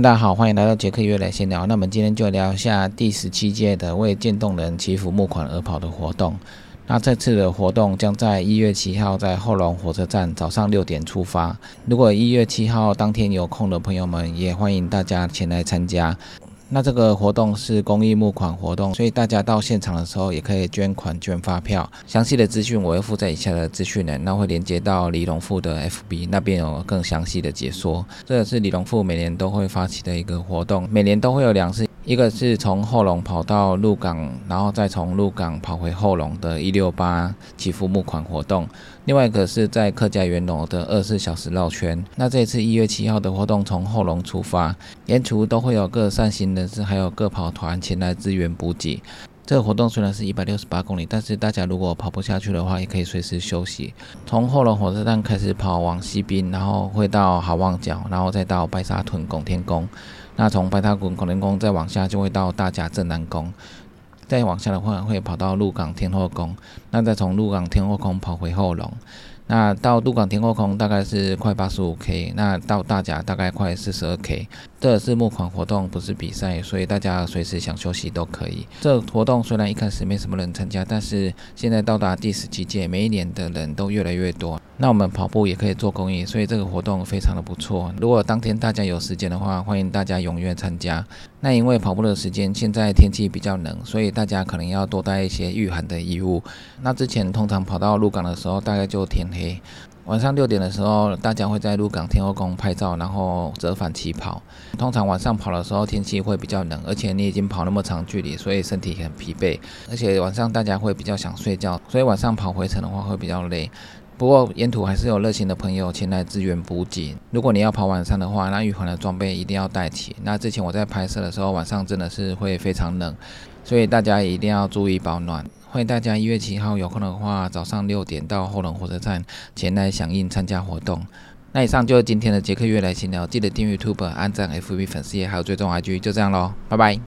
大家好，欢迎来到杰克约来闲聊。那我们今天就聊一下第十七届的为渐冻人祈福募款而跑的活动。那这次的活动将在一月七号在后龙火车站早上六点出发。如果一月七号当天有空的朋友们，也欢迎大家前来参加。那这个活动是公益募款活动，所以大家到现场的时候也可以捐款、捐发票。详细的资讯我会附在以下的资讯栏，那会连接到李荣富的 FB 那边有更详细的解说。这也是李荣富每年都会发起的一个活动，每年都会有两次。一个是从后龙跑到鹿港，然后再从鹿港跑回后龙的一六八祈福募款活动；另外一个是在客家园楼的二十四小时绕圈。那这次一月七号的活动从后龙出发，沿途都会有各善行人士还有各跑团前来支援补给。这个活动虽然是一百六十八公里，但是大家如果跑不下去的话，也可以随时休息。从后龙火车站开始跑往西滨，然后会到好望角，然后再到白沙屯拱天宫。那从白沙屯拱天宫再往下就会到大甲镇南宫，再往下的话会跑到鹿港天后宫，那再从鹿港天后宫跑回后龙，那到鹿港天后空大概是快八十五 K，那到大甲大概快四十二 K。这是募款活动，不是比赛，所以大家随时想休息都可以。这活动虽然一开始没什么人参加，但是现在到达第十七届，每一年的人都越来越多。那我们跑步也可以做公益，所以这个活动非常的不错。如果当天大家有时间的话，欢迎大家踊跃参加。那因为跑步的时间，现在天气比较冷，所以大家可能要多带一些御寒的衣物。那之前通常跑到鹿港的时候，大概就天黑。晚上六点的时候，大家会在鹿港天后宫拍照，然后折返起跑。通常晚上跑的时候，天气会比较冷，而且你已经跑那么长距离，所以身体很疲惫，而且晚上大家会比较想睡觉，所以晚上跑回程的话会比较累。不过沿途还是有热心的朋友前来支援补给。如果你要跑晚上的话，那预防的装备一定要带齐。那之前我在拍摄的时候，晚上真的是会非常冷，所以大家一定要注意保暖。欢迎大家一月七号有空的话，早上六点到后龙火车站前来响应参加活动。那以上就是今天的杰克月来闲聊，记得订阅 YouTube、按赞 FB 粉丝页，还有追踪 IG，就这样喽，拜拜。